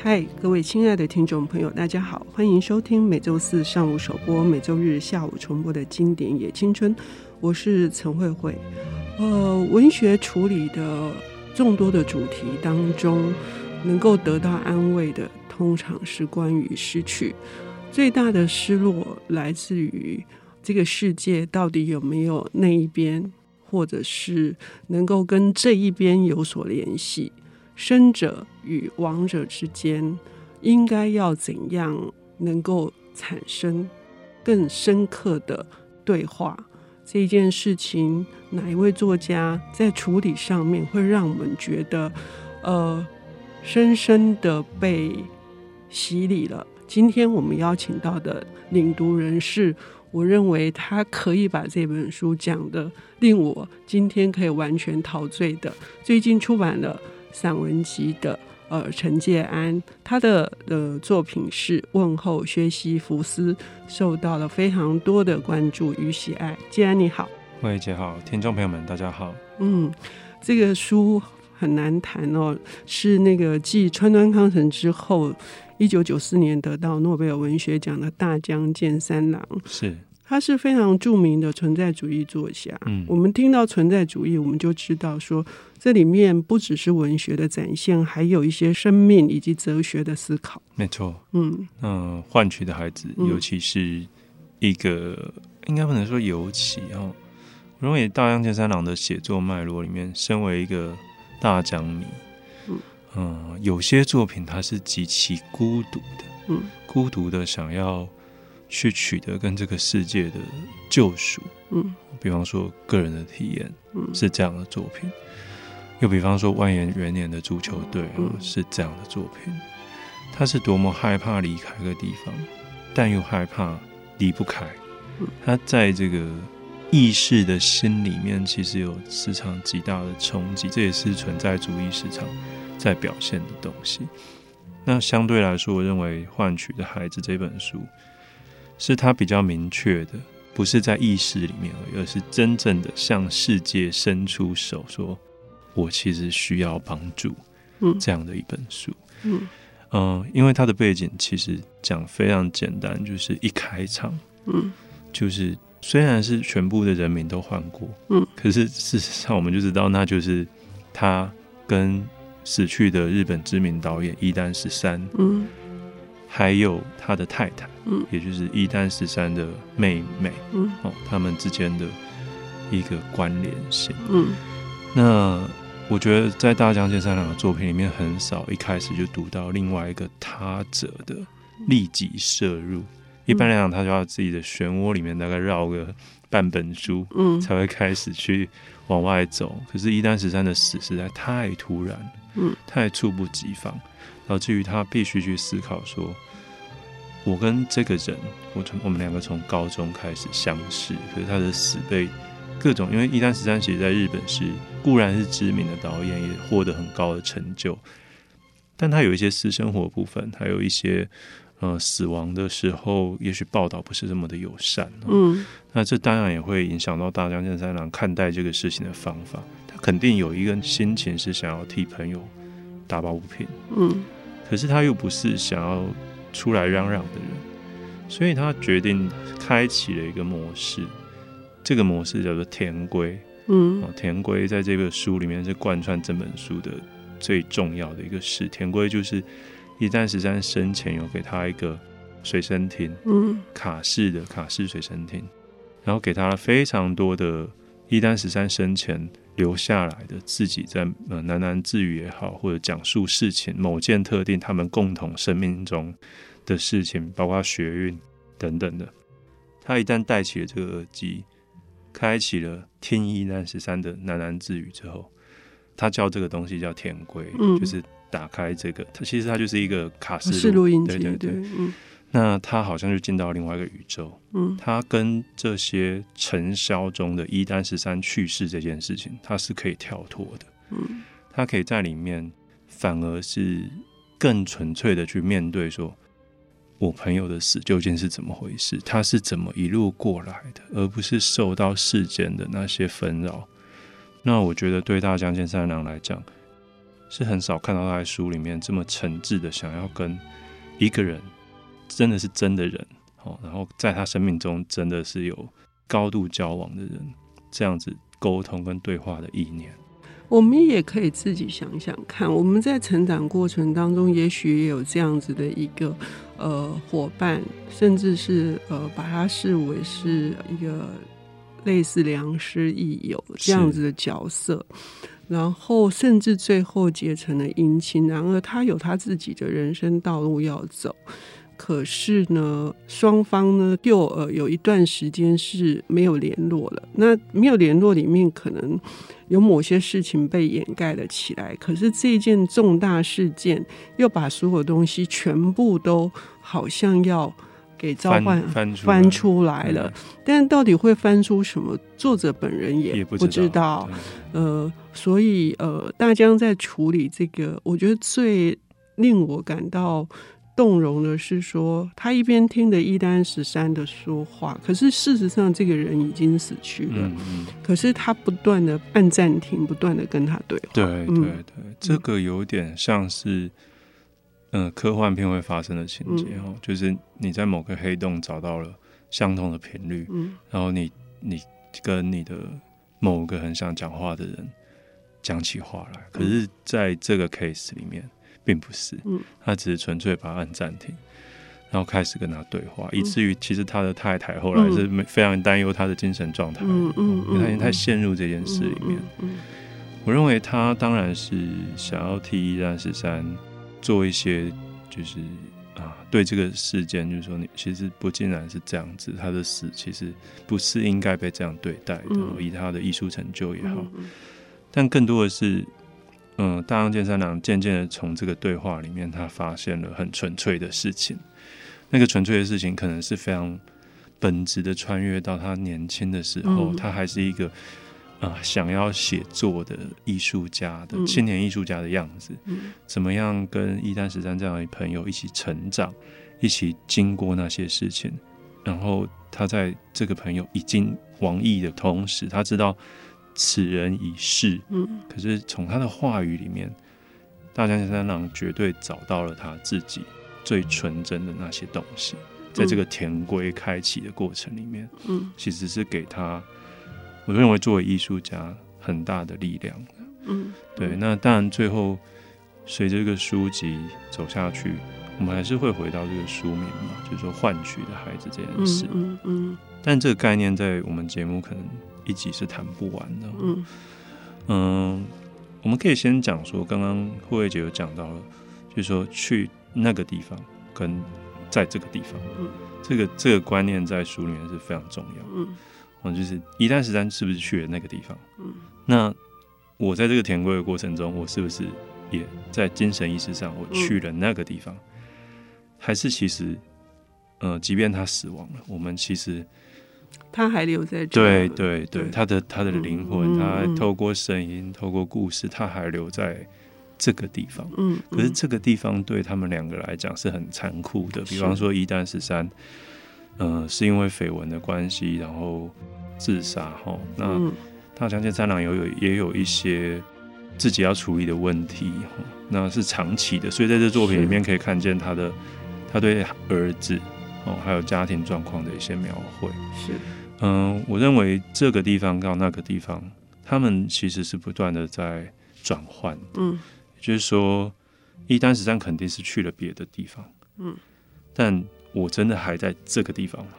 嗨，各位亲爱的听众朋友，大家好，欢迎收听每周四上午首播、每周日下午重播的经典野青春。我是陈慧慧。呃，文学处理的众多的主题当中，能够得到安慰的，通常是关于失去。最大的失落来自于这个世界到底有没有那一边，或者是能够跟这一边有所联系。生者与亡者之间，应该要怎样能够产生更深刻的对话？这件事情，哪一位作家在处理上面会让我们觉得，呃，深深的被洗礼了？今天我们邀请到的领读人是，我认为他可以把这本书讲得令我今天可以完全陶醉的，最近出版了。散文集的呃陈介安，他的呃作品是《问候薛西弗斯》，受到了非常多的关注与喜爱。介安你好，喂姐好，听众朋友们大家好。嗯，这个书很难谈哦，是那个继川端康成之后，一九九四年得到诺贝尔文学奖的大江健三郎是。他是非常著名的存在主义作家。嗯，我们听到存在主义，我们就知道说，这里面不只是文学的展现，还有一些生命以及哲学的思考。没错。嗯嗯，换取的孩子，尤其是一个、嗯、应该不能说尤其哦，我认为大江健三郎的写作脉络里面，身为一个大江迷，嗯嗯，有些作品它是极其孤独的，嗯，孤独的想要。去取得跟这个世界的救赎，嗯，比方说个人的体验，嗯，是这样的作品；又比方说万延元年的足球队，嗯，是这样的作品。他是多么害怕离开个地方，但又害怕离不开。他在这个意识的心里面，其实有市场极大的冲击，这也是存在主义市场在表现的东西。那相对来说，我认为《换取的孩子》这本书。是他比较明确的，不是在意识里面而已，而是真正的向世界伸出手，说：“我其实需要帮助。”嗯，这样的一本书。嗯嗯、呃，因为他的背景其实讲非常简单，就是一开场，嗯，就是虽然是全部的人民都换过，嗯，可是事实上我们就知道，那就是他跟死去的日本知名导演伊丹十三，嗯。还有他的太太，嗯，也就是一丹十三的妹妹，嗯，哦，他们之间的一个关联性，嗯，那我觉得在大江健三郎的作品里面，很少一开始就读到另外一个他者的立即摄入。一般来讲，他就要自己的漩涡里面大概绕个半本书，嗯，才会开始去往外走。可是伊丹十三的死实在太突然，嗯，太猝不及防。导致于他必须去思考说，我跟这个人，我从我们两个从高中开始相识，可是他的死被各种，因为伊丹十三其实在日本是固然是知名的导演，也获得很高的成就，但他有一些私生活部分，还有一些呃死亡的时候，也许报道不是这么的友善。嗯，那这当然也会影响到大江健三郎看待这个事情的方法。他肯定有一个心情是想要替朋友打抱不平。嗯。可是他又不是想要出来嚷嚷的人，所以他决定开启了一个模式，这个模式叫做田归。嗯，田归在这个书里面是贯穿整本书的最重要的一个事。田归就是伊丹十三生前有给他一个随身听，嗯，卡式的卡式随身听，然后给他了非常多的一丹十三生前。留下来的自己在呃喃喃自语也好，或者讲述事情某件特定他们共同生命中的事情，包括学运等等的。他一旦戴起了这个耳机，开启了听一丹十三的喃喃自语之后，他叫这个东西叫天规，嗯，就是打开这个，它其实它就是一个卡式录音机，对对对，嗯。那他好像就进到另外一个宇宙，嗯，他跟这些尘嚣中的一丹十三去世这件事情，他是可以跳脱的，嗯，他可以在里面反而是更纯粹的去面对，说我朋友的死究竟是怎么回事，他是怎么一路过来的，而不是受到世间的那些纷扰。那我觉得对大江健三郎来讲，是很少看到他在书里面这么诚挚的想要跟一个人，真的是真的人，哦，然后在他生命中真的是有高度交往的人，这样子沟通跟对话的意念。我们也可以自己想想看，我们在成长过程当中，也许也有这样子的一个呃伙伴，甚至是呃把他视为是一个类似良师益友这样子的角色，然后甚至最后结成了姻亲。然而他有他自己的人生道路要走，可是呢，双方呢又呃有一段时间是没有联络了。那没有联络里面可能。有某些事情被掩盖了起来，可是这件重大事件又把所有东西全部都好像要给召唤翻，翻出来了，但到底会翻出什么？作者本人也不知道。知道呃，所以呃，大江在处理这个，我觉得最令我感到。动容的是说，他一边听着一丹十三的说话，可是事实上这个人已经死去了。嗯嗯、可是他不断的按暂停，不断的跟他对话。对对对，嗯、这个有点像是，嗯、呃，科幻片会发生的情节哦，嗯、就是你在某个黑洞找到了相同的频率，嗯、然后你你跟你的某个很想讲话的人讲起话来，可是在这个 case 里面。并不是，他只是纯粹把它按暂停，然后开始跟他对话，以至于其实他的太太后来是非常担忧他的精神状态，嗯嗯，因为他已经太陷入这件事里面。我认为他当然是想要替一三十三做一些，就是啊，对这个事件，就是说你其实不尽然是这样子，他的死其实不是应该被这样对待的，以他的艺术成就也好，但更多的是。嗯，大江健三郎渐渐的从这个对话里面，他发现了很纯粹的事情。那个纯粹的事情，可能是非常本质的穿越到他年轻的时候，嗯、他还是一个啊、呃、想要写作的艺术家的青年艺术家的样子。嗯、怎么样跟一丹十三这样的朋友一起成长，一起经过那些事情，然后他在这个朋友已经亡佚的同时，他知道。此人已逝，嗯，可是从他的话语里面，大江健三郎绝对找到了他自己最纯真的那些东西，在这个田归开启的过程里面，嗯，其实是给他，我认为作为艺术家很大的力量，嗯，对。那当然，最后随着这个书籍走下去，我们还是会回到这个书名嘛，就是说换取的孩子这件事，嗯嗯。但这个概念在我们节目可能。一集是谈不完的。嗯嗯，我们可以先讲说，刚刚慧慧姐有讲到了，就是说去那个地方跟在这个地方，嗯，这个这个观念在书里面是非常重要。嗯，嗯，就是一丹十三是不是去了那个地方？嗯，那我在这个田归的过程中，我是不是也在精神意识上我去了那个地方？还是其实，呃，即便他死亡了，我们其实。他还留在这。对对对，他的他的灵魂，他透过声音，透过故事，他还留在这个地方。嗯，可是这个地方对他们两个来讲是很残酷的。比方说，一旦十三，嗯，是因为绯闻的关系，然后自杀。哈，那大江健三郎有有也有一些自己要处理的问题哈，那是长期的。所以在这作品里面可以看见他的他对儿子。哦，还有家庭状况的一些描绘，是，嗯，我认为这个地方到那个地方，他们其实是不断的在转换，嗯，也就是说，一丹十三肯定是去了别的地方，嗯，但我真的还在这个地方吗？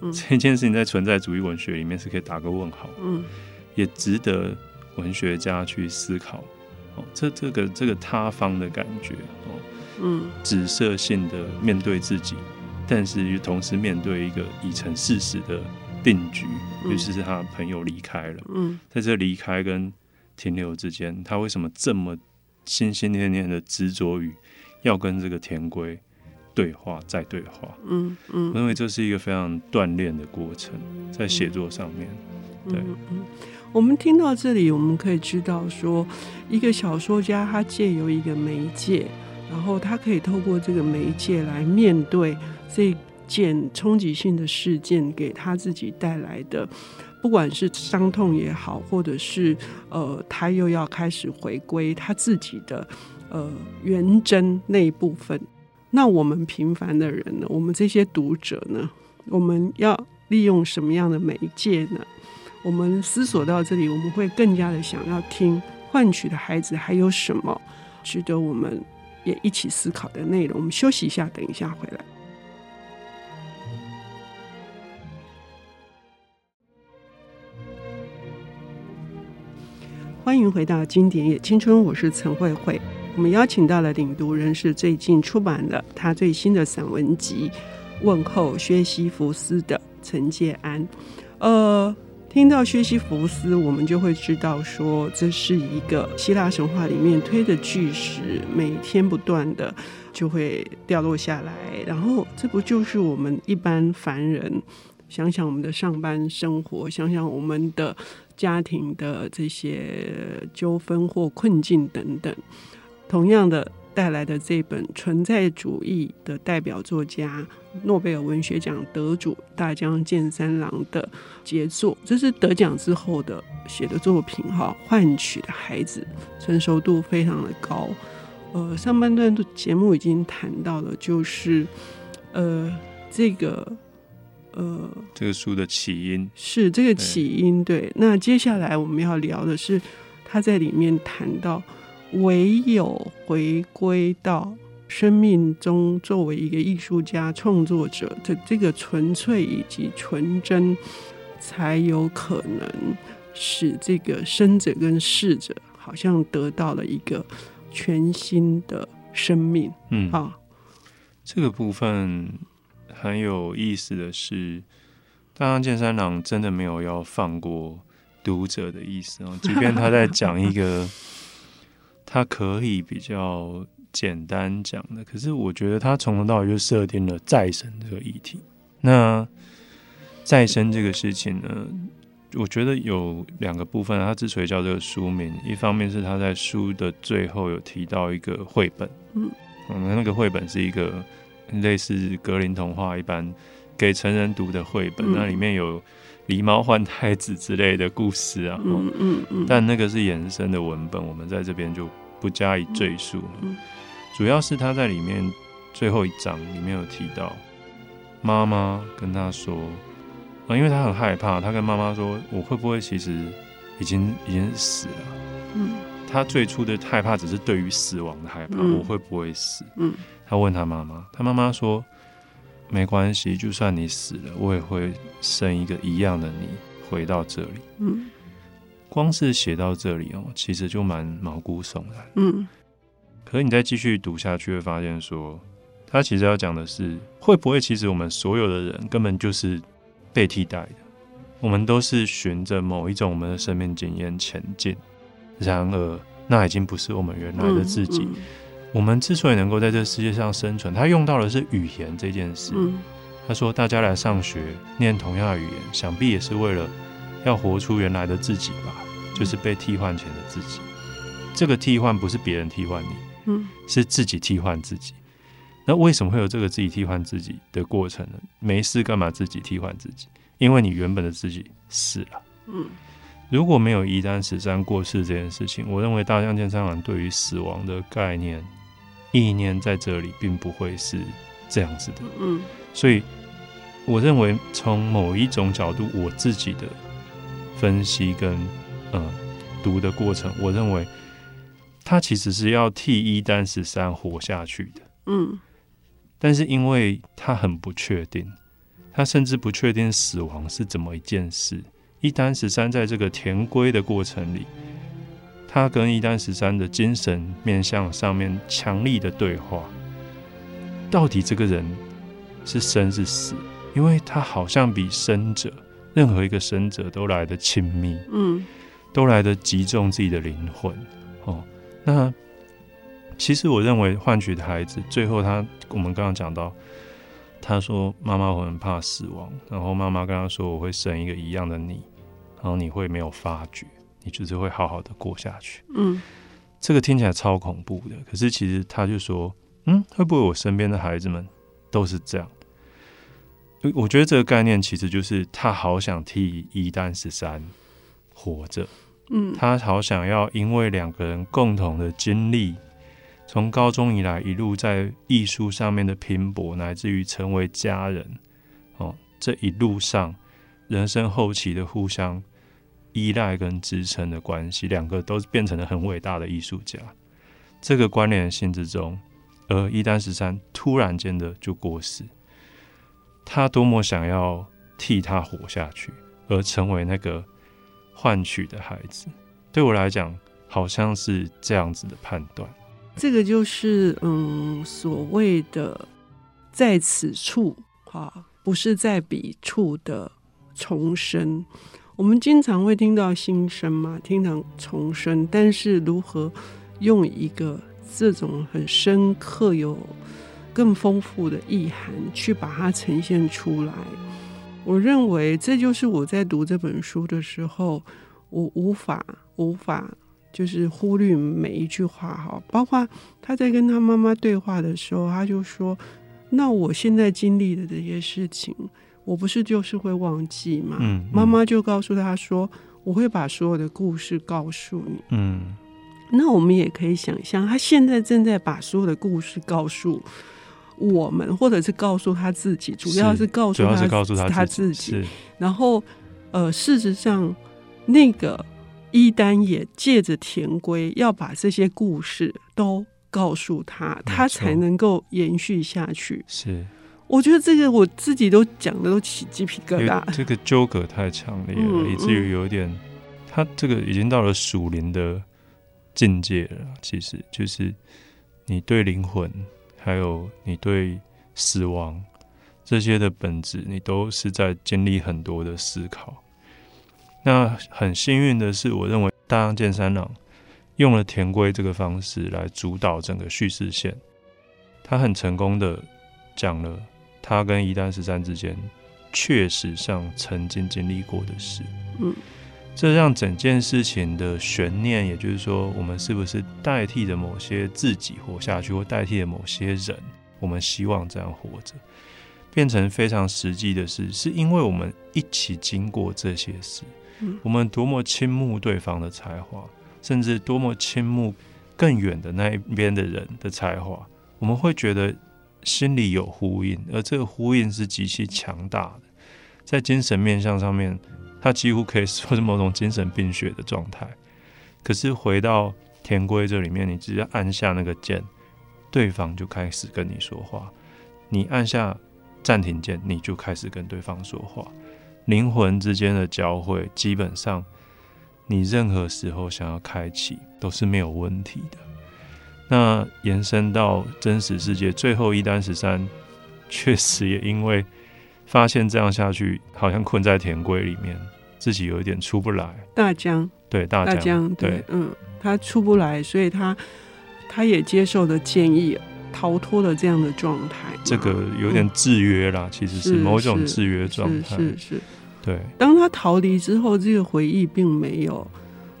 嗯，这件事情在存在主义文学里面是可以打个问号，嗯，也值得文学家去思考，哦，这这个这个塌方的感觉，哦，嗯，指涉性的面对自己。但是又同时面对一个已成事实的定局，尤其是他的朋友离开了。嗯，在这离开跟停留之间，他为什么这么心心念念的执着于要跟这个田归对话再对话？嗯嗯，我认为这是一个非常锻炼的过程，在写作上面。对，嗯，我们听到这里，我们可以知道说，一个小说家他借由一个媒介，然后他可以透过这个媒介来面对。这件冲击性的事件给他自己带来的不管是伤痛也好，或者是呃，他又要开始回归他自己的呃原真那一部分。那我们平凡的人呢？我们这些读者呢？我们要利用什么样的媒介呢？我们思索到这里，我们会更加的想要听换取的孩子还有什么值得我们也一起思考的内容。我们休息一下，等一下回来。欢迎回到《经典也青春》，我是陈慧慧。我们邀请到了领读人是最近出版了他最新的散文集《问候薛西弗斯》的陈介安。呃，听到薛西弗斯，我们就会知道说，这是一个希腊神话里面推的巨石，每天不断的就会掉落下来。然后，这不就是我们一般凡人？想想我们的上班生活，想想我们的。家庭的这些纠纷或困境等等，同样的带来的这本存在主义的代表作家、诺贝尔文学奖得主大江健三郎的杰作，这是得奖之后的写的作品哈。换取的孩子成熟度非常的高。呃，上半段的节目已经谈到了，就是呃这个。呃，这个书的起因是这个起因，对，对。那接下来我们要聊的是，他在里面谈到，唯有回归到生命中，作为一个艺术家、创作者的这个纯粹以及纯真，才有可能使这个生者跟逝者好像得到了一个全新的生命。嗯，啊，这个部分。很有意思的是，大江健三郎真的没有要放过读者的意思哦。即便他在讲一个 他可以比较简单讲的，可是我觉得他从头到尾就设定了再生这个议题。那再生这个事情呢，我觉得有两个部分。他之所以叫这个书名，一方面是他在书的最后有提到一个绘本，嗯，那个绘本是一个。类似格林童话一般给成人读的绘本，嗯，那里面有狸猫换太子之类的故事啊，嗯嗯嗯，但那个是延伸的文本，我们在这边就不加以赘述。主要是他在里面最后一章里面有提到，妈妈跟他说啊，因为他很害怕，他跟妈妈说，我会不会其实已经已经死了？嗯，他最初的害怕只是对于死亡的害怕，我会不会死？嗯。他问他妈妈，他妈妈说：“没关系，就算你死了，我也会生一个一样的你回到这里。”嗯，光是写到这里哦，其实就蛮毛骨悚然。嗯，可是你再继续读下去，会发现说，他其实要讲的是，会不会其实我们所有的人根本就是被替代的？我们都是循着某一种我们的生命经验前进，然而那已经不是我们原来的自己。嗯嗯我们之所以能够在这个世界上生存，他用到的是语言这件事。嗯、他说：“大家来上学，念同样的语言，想必也是为了要活出原来的自己吧？就是被替换前的自己。这个替换不是别人替换你，嗯，是自己替换自己。那为什么会有这个自己替换自己的过程呢？没事干嘛自己替换自己？因为你原本的自己死了。嗯，如果没有一丹十三过世这件事情，我认为大江健三郎对于死亡的概念。意念在这里并不会是这样子的，嗯，所以我认为从某一种角度，我自己的分析跟嗯读的过程，我认为他其实是要替一丹十三活下去的，嗯，但是因为他很不确定，他甚至不确定死亡是怎么一件事，一丹十三在这个填归的过程里。他跟一丹十三的精神面向上面强力的对话，到底这个人是生是死？因为他好像比生者任何一个生者都来得亲密，嗯，都来得击中自己的灵魂。哦，那其实我认为换取的孩子最后他，我们刚刚讲到，他说妈妈我很怕死亡，然后妈妈跟他说我会生一个一样的你，然后你会没有发觉。你就是会好好的过下去。嗯，这个听起来超恐怖的，可是其实他就说，嗯，会不会我身边的孩子们都是这样？我觉得这个概念其实就是他好想替一丹十三活着，嗯，他好想要因为两个人共同的经历，从高中以来一路在艺术上面的拼搏，乃至于成为家人，哦，这一路上人生后期的互相依赖跟支撑的关系，两个都变成了很伟大的艺术家。这个关联性之中，而伊丹十三突然间的就过世。他多么想要替他活下去，而成为那个换取的孩子，对我来讲，好像是这样子的判断。这个就是嗯，所谓的在此处哈，不是在彼处的重生。我们经常会听到新生嘛，听到重生，但是如何用一个这种很深刻有。更丰富的意涵去把它呈现出来，我认为这就是我在读这本书的时候，我无法无法就是忽略每一句话哈，包括他在跟他妈妈对话的时候，他就说：“那我现在经历的这些事情，我不是就是会忘记吗？”嗯，嗯，妈妈就告诉他说：“我会把所有的故事告诉你。”嗯，那我们也可以想象，他现在正在把所有的故事告诉。我们，或者是告诉他自己，主要是告诉他，主要是告诉他他自己。然后，呃，事实上，那个一丹也借着田归要把这些故事都告诉他，他才能够延续下去。是，我觉得这个我自己都讲的都起鸡皮疙瘩。这个纠葛太强烈了，嗯、以至于有点，他这个已经到了属灵的境界了。其实就是你对灵魂。还有你对死亡这些的本质，你都是在经历很多的思考。那很幸运的是，我认为大江健三郎用了田归这个方式来主导整个叙事线，他很成功的讲了他跟一丹十三之间确实上曾经经历过的事。嗯。这让整件事情的悬念，也就是说，我们是不是代替着某些自己活下去，或代替了某些人，我们希望这样活着，变成非常实际的事，是因为我们一起经过这些事，我们多么倾慕对方的才华，甚至多么倾慕更远的那一边的人的才华，我们会觉得心里有呼应，而这个呼应是极其强大的，在精神面向上面。他几乎可以说是某种精神病学的状态。可是回到田归这里面，你只要按下那个键，对方就开始跟你说话。你按下暂停键，你就开始跟对方说话。灵魂之间的交汇，基本上你任何时候想要开启都是没有问题的。那延伸到真实世界，最后一单十三确实也因为。发现这样下去，好像困在田龟里面，自己有一点出不来。大江对大江，对，对嗯，他出不来，所以他他也接受了建议，逃脱了这样的状态。这个有点制约啦，嗯、其实是某种制约状态。是是，是，是，对。当他逃离之后，这个回忆并没有，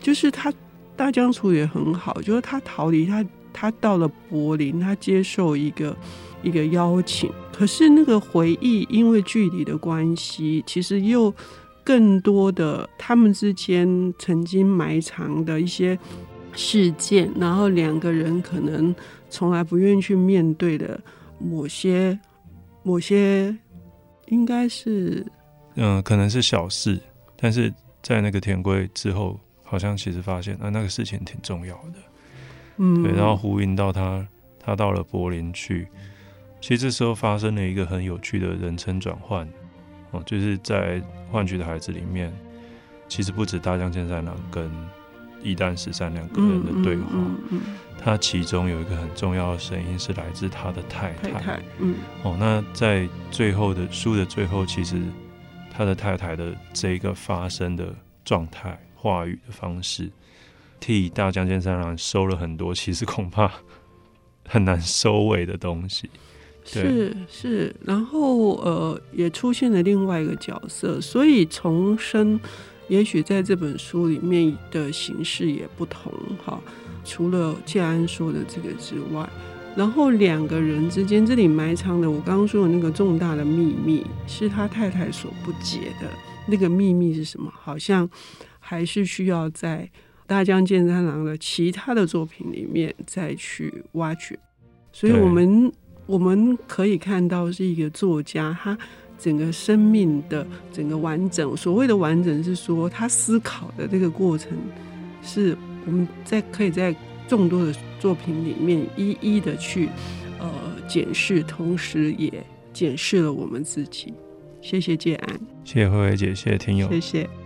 就是他大江处也很好，就是他逃离，他他到了柏林，他接受一个。一个邀请，可是那个回忆因为距离的关系，其实又更多的他们之间曾经埋藏的一些事件，然后两个人可能从来不愿意去面对的某些某些，应该是嗯，可能是小事，但是在那个田归之后，好像其实发现啊，那个事情挺重要的，嗯，对，然后呼应到他，他到了柏林去。其实这时候发生了一个很有趣的人称转换，哦，就是在《换取的孩子》里面，其实不止大江健三郎跟伊丹十三两个人的对话，嗯嗯嗯、他其中有一个很重要的声音是来自他的太太，太太。嗯，哦，那在最后的书的最后，其实他的太太的这一个发声的状态、话语的方式，替大江健三郎收了很多，其实恐怕很难收尾的东西。是是，然后呃，也出现了另外一个角色，所以重生，也许在这本书里面的形式也不同哈。除了建安说的这个之外，然后两个人之间这里埋藏的，我刚刚说的那个重大的秘密，是他太太所不解的。那个秘密是什么？好像还是需要在大江健三郎的其他的作品里面再去挖掘。所以我们我们可以看到，是一个作家，他整个生命的整个完整。所谓的完整，是说他思考的这个过程，是我们在可以在众多的作品里面一一的去呃检视，同时也检视了我们自己。谢谢建安，谢谢慧慧姐，谢谢听友，谢谢。